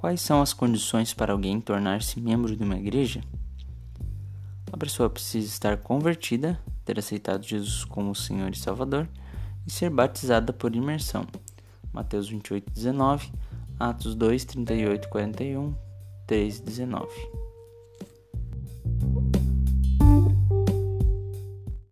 Quais são as condições para alguém tornar-se membro de uma igreja? A pessoa precisa estar convertida, ter aceitado Jesus como Senhor e Salvador e ser batizada por imersão. Mateus 28, 19, Atos 2, 38, 41, 3, 19.